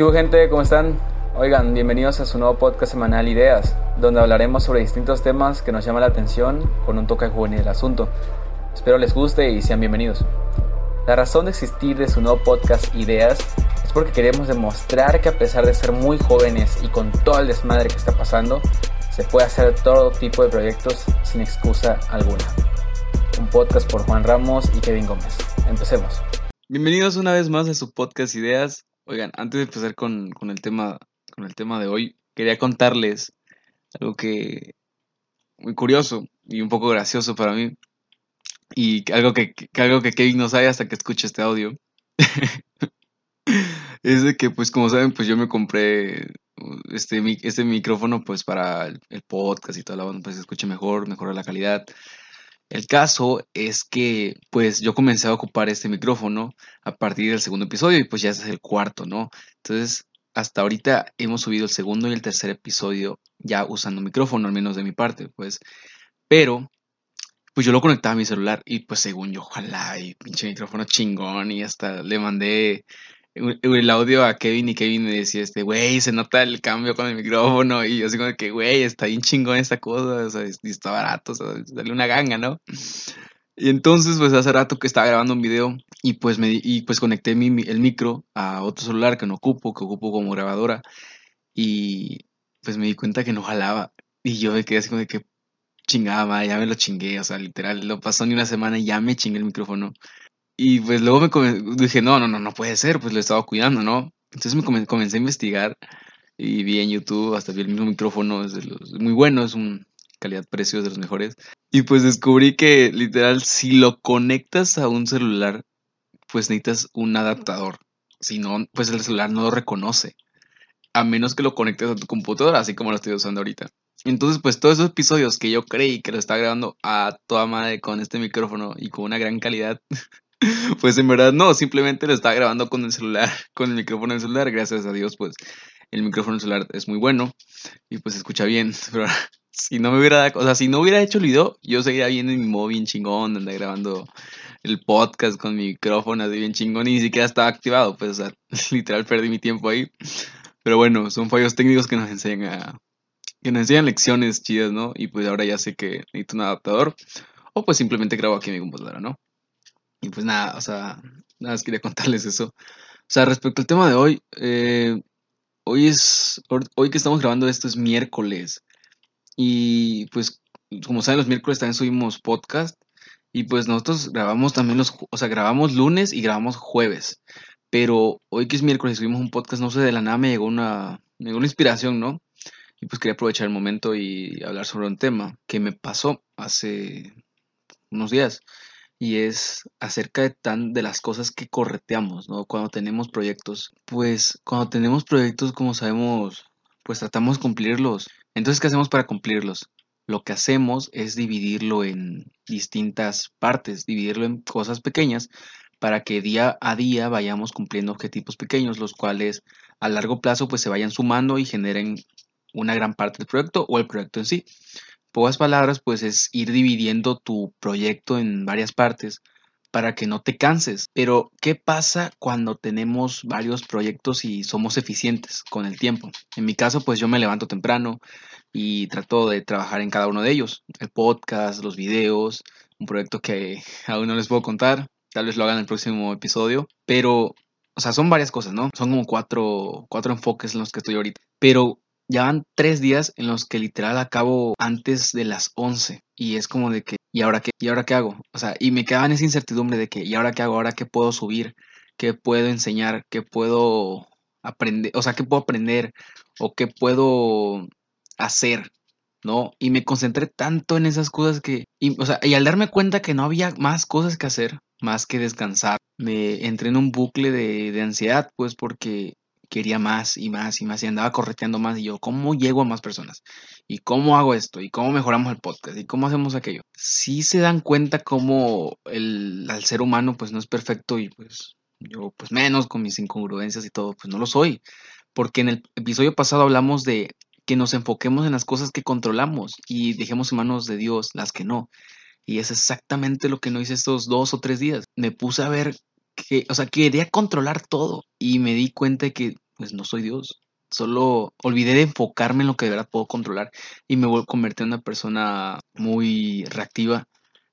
¿Qué hubo gente? ¿Cómo están? Oigan, bienvenidos a su nuevo podcast semanal Ideas, donde hablaremos sobre distintos temas que nos llaman la atención con un toque juvenil del asunto. Espero les guste y sean bienvenidos. La razón de existir de su nuevo podcast Ideas es porque queremos demostrar que a pesar de ser muy jóvenes y con todo el desmadre que está pasando, se puede hacer todo tipo de proyectos sin excusa alguna. Un podcast por Juan Ramos y Kevin Gómez. Empecemos. Bienvenidos una vez más a su podcast Ideas. Oigan, antes de empezar con, con el tema con el tema de hoy, quería contarles algo que muy curioso y un poco gracioso para mí y algo que, algo que Kevin no sabe hasta que escuche este audio. es de que pues como saben, pues yo me compré este, este micrófono pues para el, podcast y todo la onda, pues se escuche mejor, mejora la calidad. El caso es que pues yo comencé a ocupar este micrófono a partir del segundo episodio y pues ya es el cuarto, ¿no? Entonces hasta ahorita hemos subido el segundo y el tercer episodio ya usando micrófono, al menos de mi parte, pues. Pero, pues yo lo conectaba a mi celular y pues según yo, ojalá, y pinche micrófono chingón y hasta le mandé el audio a Kevin y Kevin me decía, este, güey, se nota el cambio con el micrófono y yo así como que, güey, está bien chingón esta cosa, o sea, está barato, o sea, dale una ganga, ¿no? Y entonces, pues hace rato que estaba grabando un video y pues me y pues conecté mi, el micro a otro celular que no ocupo, que ocupo como grabadora y pues me di cuenta que no jalaba y yo me quedé así como de que chingaba, ya me lo chingué, o sea, literal, lo pasó ni una semana y ya me chingué el micrófono. Y pues luego me dije, no, no, no, no puede ser, pues lo estaba cuidando, ¿no? Entonces me comencé a investigar y vi en YouTube, hasta vi el mismo micrófono, es muy bueno, es un calidad-precio de los mejores. Y pues descubrí que literal, si lo conectas a un celular, pues necesitas un adaptador. Si no, pues el celular no lo reconoce. A menos que lo conectes a tu computadora, así como lo estoy usando ahorita. Entonces, pues todos esos episodios que yo creí que lo estaba grabando a toda madre con este micrófono y con una gran calidad, pues en verdad no, simplemente lo estaba grabando con el celular, con el micrófono del celular. Gracias a Dios, pues el micrófono del celular es muy bueno y pues escucha bien. Pero si no me hubiera, o sea, si no hubiera hecho el video, yo seguiría viendo en mi móvil bien chingón, anda grabando el podcast con mi micrófono así bien chingón y ni siquiera estaba activado, pues, literal perdí mi tiempo ahí. Pero bueno, son fallos técnicos que nos enseñan que nos enseñan lecciones chidas, ¿no? Y pues ahora ya sé que necesito un adaptador o pues simplemente grabo aquí en mi computadora, ¿no? Y pues nada, o sea, nada más quería contarles eso. O sea, respecto al tema de hoy, eh, hoy es, hoy que estamos grabando esto es miércoles y pues, como saben, los miércoles también subimos podcast. Y pues nosotros grabamos también los, o sea, grabamos lunes y grabamos jueves. Pero hoy que es miércoles subimos un podcast, no sé, de la nada me llegó una, me llegó una inspiración, ¿no? Y pues quería aprovechar el momento y hablar sobre un tema que me pasó hace unos días. Y es acerca de tan de las cosas que correteamos, ¿no? Cuando tenemos proyectos. Pues cuando tenemos proyectos, como sabemos, pues tratamos de cumplirlos. Entonces, ¿qué hacemos para cumplirlos? Lo que hacemos es dividirlo en distintas partes, dividirlo en cosas pequeñas para que día a día vayamos cumpliendo objetivos pequeños, los cuales a largo plazo pues se vayan sumando y generen una gran parte del proyecto o el proyecto en sí. Pocas palabras pues es ir dividiendo tu proyecto en varias partes para que no te canses. Pero, ¿qué pasa cuando tenemos varios proyectos y somos eficientes con el tiempo? En mi caso, pues yo me levanto temprano y trato de trabajar en cada uno de ellos. El podcast, los videos, un proyecto que aún no les puedo contar. Tal vez lo hagan en el próximo episodio. Pero, o sea, son varias cosas, ¿no? Son como cuatro, cuatro enfoques en los que estoy ahorita. Pero ya van tres días en los que literal acabo antes de las 11 y es como de que, ¿y ahora qué? ¿Y ahora qué hago? O sea, y me quedaba en esa incertidumbre de que, ¿y ahora qué hago? ¿Ahora qué puedo subir? ¿Qué puedo enseñar? ¿Qué puedo aprender? O sea, ¿qué puedo aprender? ¿O qué puedo hacer? ¿No? Y me concentré tanto en esas cosas que, y, o sea, y al darme cuenta que no había más cosas que hacer, más que descansar, me entré en un bucle de, de ansiedad, pues porque quería más y más y más y andaba correteando más y yo, ¿cómo llego a más personas? ¿Y cómo hago esto? ¿Y cómo mejoramos el podcast? ¿Y cómo hacemos aquello? Sí se dan cuenta cómo el, al ser humano pues no es perfecto y pues yo pues menos con mis incongruencias y todo, pues no lo soy. Porque en el episodio pasado hablamos de que nos enfoquemos en las cosas que controlamos y dejemos en manos de Dios las que no. Y es exactamente lo que no hice estos dos o tres días. Me puse a ver que, o sea, quería controlar todo y me di cuenta que pues no soy Dios. Solo olvidé de enfocarme en lo que de verdad puedo controlar y me convertí en una persona muy reactiva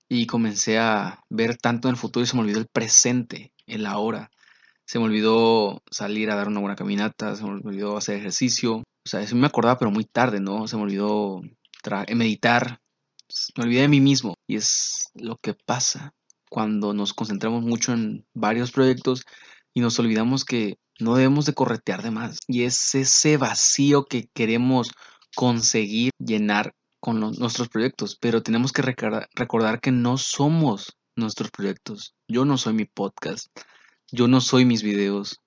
y comencé a ver tanto en el futuro y se me olvidó el presente, el ahora. Se me olvidó salir a dar una buena caminata, se me olvidó hacer ejercicio. O sea, eso me acordaba, pero muy tarde, ¿no? Se me olvidó meditar. Me olvidé de mí mismo. Y es lo que pasa cuando nos concentramos mucho en varios proyectos y nos olvidamos que no debemos de corretear de más. Y es ese vacío que queremos conseguir llenar con nuestros proyectos, pero tenemos que recordar, que no somos nuestros proyectos. Yo no soy mi podcast, yo no soy mis videos,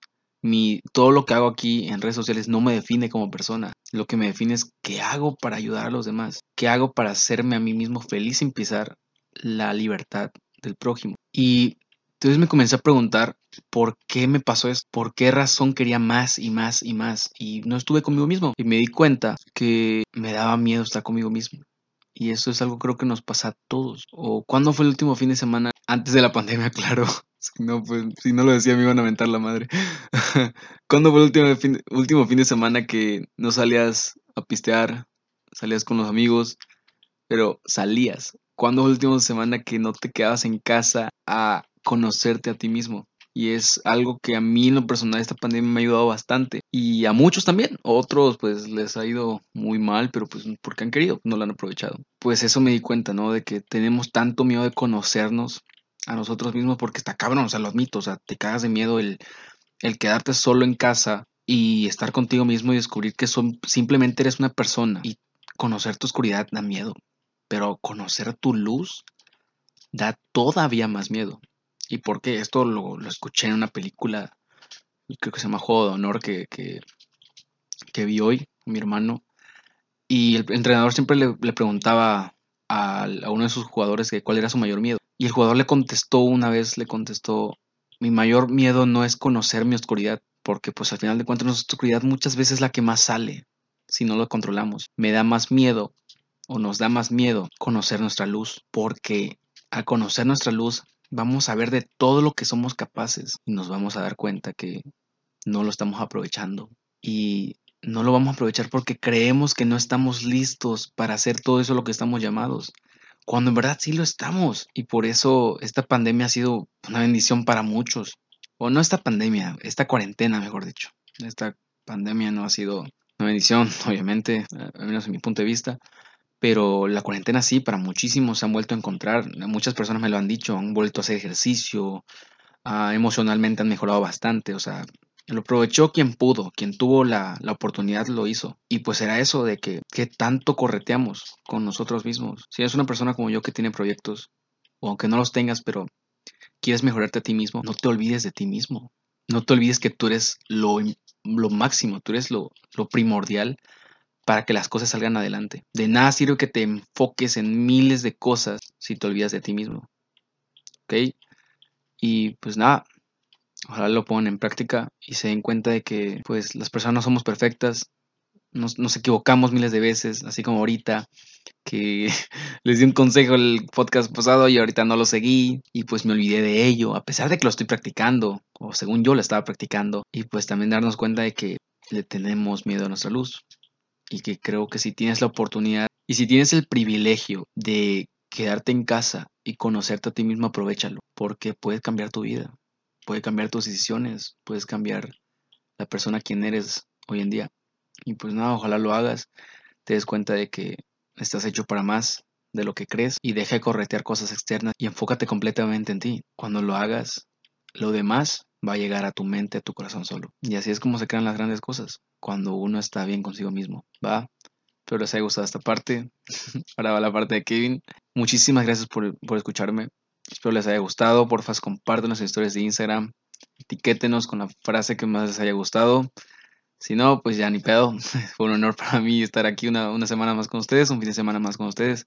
mi, todo lo que hago aquí en redes sociales no me define como persona. Lo que me define es qué hago para ayudar a los demás, qué hago para hacerme a mí mismo feliz y empezar la libertad del prójimo. Y entonces me comencé a preguntar por qué me pasó esto, por qué razón quería más y más y más y no estuve conmigo mismo. Y me di cuenta que me daba miedo estar conmigo mismo. Y eso es algo creo que nos pasa a todos. ¿O cuándo fue el último fin de semana? Antes de la pandemia, claro. Si no, pues, si no lo decía me iban a mentar la madre. ¿Cuándo fue el último fin, último fin de semana que no salías a pistear? Salías con los amigos, pero salías. ¿Cuándo la última semana que no te quedabas en casa a conocerte a ti mismo? Y es algo que a mí en lo personal esta pandemia me ha ayudado bastante. Y a muchos también. Otros pues les ha ido muy mal, pero pues porque han querido, no lo han aprovechado. Pues eso me di cuenta, ¿no? De que tenemos tanto miedo de conocernos a nosotros mismos porque está cabrón, o sea, lo admito, o sea, te cagas de miedo el, el quedarte solo en casa y estar contigo mismo y descubrir que son, simplemente eres una persona y conocer tu oscuridad da miedo pero conocer tu luz da todavía más miedo. ¿Y por qué? Esto lo, escuché en una película, creo que se llama Juego de Honor, que, que, vi hoy, mi hermano. Y el entrenador siempre le, preguntaba a, a, uno de sus jugadores que cuál era su mayor miedo. Y el jugador le contestó una vez, le contestó, mi mayor miedo no es conocer mi oscuridad, porque pues al final de cuentas nuestra oscuridad muchas veces es la que más sale si no lo controlamos. Me da más miedo o nos da más miedo conocer nuestra luz, porque al conocer nuestra luz vamos a ver de todo lo que somos capaces y nos vamos a dar cuenta que no lo estamos aprovechando. Y no lo vamos a aprovechar porque creemos que no estamos listos para hacer todo eso lo que estamos llamados, cuando en verdad sí lo estamos. Y por eso esta pandemia ha sido una bendición para muchos. O no esta pandemia, esta cuarentena, mejor dicho. Esta pandemia no ha sido una bendición, obviamente, al menos en mi punto de vista, pero la cuarentena sí, para muchísimos se han vuelto a encontrar, muchas personas me lo han dicho, han vuelto a hacer ejercicio, ah, emocionalmente han mejorado bastante, o sea, lo aprovechó quien pudo, quien tuvo la, oportunidad lo hizo. Y pues era eso de que, que tanto correteamos con nosotros mismos. Si eres una persona como yo que tiene proyectos, o aunque no los tengas, pero quieres mejorarte a ti mismo, no te olvides de ti mismo. No te olvides que tú eres lo, lo máximo, tú eres lo, lo primordial para que las cosas salgan adelante. De nada sirve que te enfoques en miles de cosas si te olvidas de ti mismo. ¿Ok? Y pues nada, ojalá lo pongan en práctica y se den cuenta de que pues las personas no somos perfectas, nos, equivocamos miles de veces, así como ahorita que les di un consejo el podcast pasado y ahorita no lo seguí y pues me olvidé de ello, a pesar de que lo estoy practicando, o según yo lo estaba practicando, y pues también darnos cuenta de que le tenemos miedo a nuestra luz y que creo que si tienes la oportunidad y si tienes el privilegio de quedarte en casa y conocerte a ti mismo, aprovechalo, porque puede cambiar tu vida, puede cambiar tus decisiones, puedes cambiar la persona quien eres hoy en día. Y pues nada, ojalá lo hagas, te des cuenta de que estás hecho para más de lo que crees y deja de corretear cosas externas y enfócate completamente en ti. Cuando lo hagas, lo demás va a llegar a tu mente, a tu corazón solo. Y así es como se crean las grandes cosas, cuando uno está bien consigo mismo, ¿va? Espero les haya gustado esta parte. Ahora va la parte de Kevin. Muchísimas gracias por, escucharme. Espero les haya gustado. Porfa, compartan las historias de Instagram. Etiquétenos con la frase que más les haya gustado. Si no, pues ya ni pedo. Fue un honor para mí estar aquí una, una semana más con ustedes, un fin de semana más con ustedes.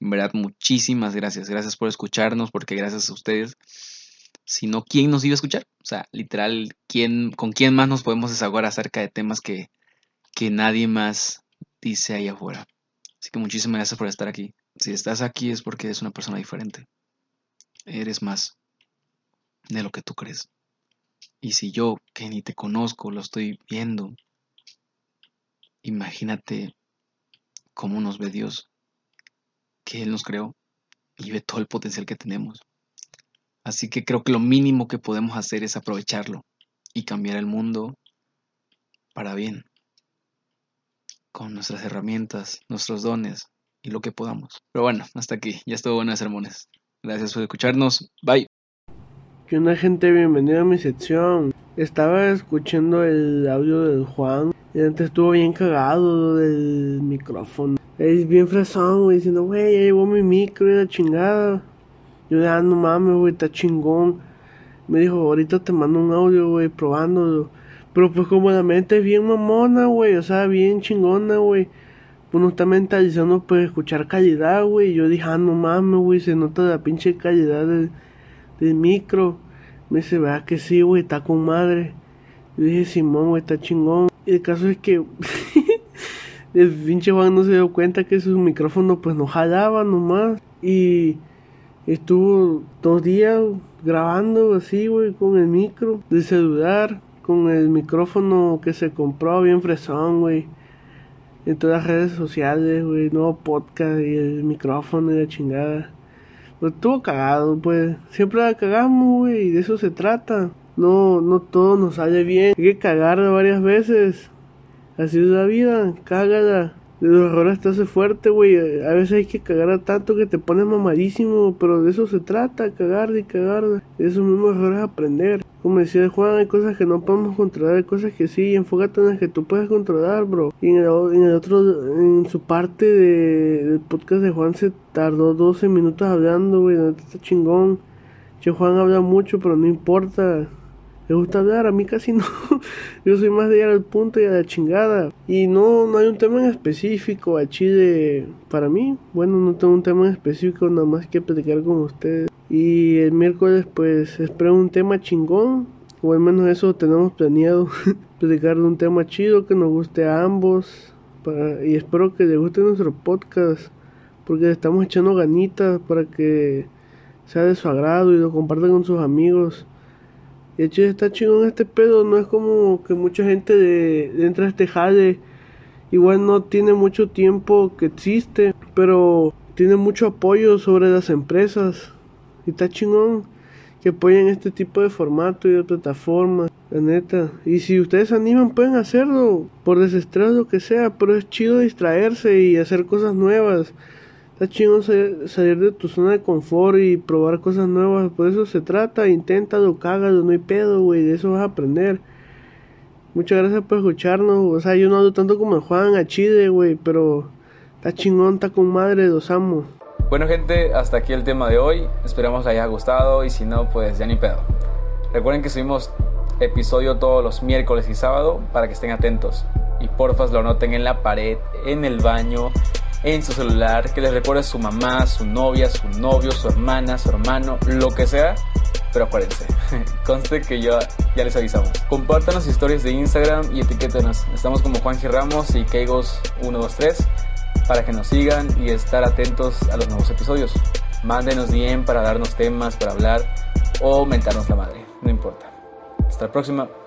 En verdad, muchísimas gracias. Gracias por escucharnos, porque gracias a ustedes sino quién nos iba a escuchar. O sea, literal, quién, con quién más nos podemos desahogar acerca de temas que, que nadie más dice ahí afuera. Así que muchísimas gracias por estar aquí. Si estás aquí es porque eres una persona diferente. Eres más de lo que tú crees. Y si yo, que ni te conozco, lo estoy viendo, imagínate cómo nos ve Dios, que Él nos creó y ve todo el potencial que tenemos. Así que creo que lo mínimo que podemos hacer es aprovecharlo y cambiar el mundo para bien, con nuestras herramientas, nuestros dones y lo que podamos. Pero bueno, hasta aquí, ya estuvo buenas sermones. Gracias por escucharnos, bye. ¿Qué onda gente? Bienvenido a mi sección. Estaba escuchando el audio del Juan y antes estuvo bien cagado del micrófono. Es bien fresón, diciendo, güey, ya llevó mi micro y la chingada. Yo ya ah, no mames, güey, está chingón. Me dijo, ahorita te mando un audio, güey, probándolo. Pero pues como la mente es bien mamona, güey, o sea, bien chingona, güey. Pues no está mentalizando, pues, escuchar calidad, güey. Yo dije, ah, no mames, güey, se nota la pinche calidad del, micro. Me dice, vea que sí, güey, está con madre. Yo dije, Simón, güey, está chingón. Y el caso es que el pinche Juan no se dio cuenta que su micrófono, pues, no jalaba nomás. Y estuvo dos días grabando así, güey, con el micro de celular con el micrófono que se compró bien fresón, güey. En todas las redes sociales, güey, nuevo podcast y el micrófono y la chingada. Pues estuvo cagado, pues. Siempre la cagamos, güey, y de eso se trata. No, no todo nos sale bien. Hay que cagar varias veces. Así es la vida, cágala. Los errores te hace fuerte, güey. A veces hay que cagar a tanto que te pones mamadísimo, pero de eso se trata, cagar y cagar. De esos mismos errores aprender. Como decía Juan, hay cosas que no podemos controlar, hay cosas que sí, enfócate en las que tú puedes controlar, bro. Y en el, otro, en su parte de, del podcast de Juan se tardó 12 minutos hablando, güey, está chingón. Che, Juan habla mucho, pero no importa. Le gusta hablar, a mí casi no. Yo soy más de ir al punto y a la chingada. Y no, no hay un tema en específico a Chile para mí. Bueno, no tengo un tema en específico, nada más que platicar con ustedes. Y el miércoles, pues, espero un tema chingón. O al menos eso tenemos planeado. platicar de un tema chido que nos guste a ambos. y espero que les guste nuestro podcast. Porque le estamos echando ganitas para que sea de su agrado y lo compartan con sus amigos. Y está chingón este pedo, no es como que mucha gente de, de este jale igual no tiene mucho tiempo que existe, pero tiene mucho apoyo sobre las empresas. Y está chingón que apoyen este tipo de formato y de plataformas, la neta. Y si ustedes animan, pueden hacerlo, por desestrés lo que sea, pero es chido distraerse y hacer cosas nuevas. Está chingón salir, de tu zona de confort y probar cosas nuevas. Por eso se trata. Inténtalo, cágalo, no hay pedo, güey. De eso vas a aprender. Muchas gracias por escucharnos. O sea, yo no hablo tanto como Juan, a Chide, güey. Pero está chingón, está con madre, los amo. Bueno, gente, hasta aquí el tema de hoy. Esperamos les haya gustado. Y si no, pues ya ni pedo. Recuerden que subimos episodio todos los miércoles y sábado para que estén atentos. Y porfa lo anoten en la pared, en el baño en su celular, que les recuerde su mamá, su novia, su novio, su hermana, su hermano, lo que sea. Pero acuérdense, conste que ya, ya les avisamos. Compartan las historias de Instagram y etiquétenos. Estamos como Juan G. Ramos y Keigos123 para que nos sigan y estar atentos a los nuevos episodios. Mándenos bien para darnos temas para hablar o mentarnos la madre, no importa. Hasta la próxima.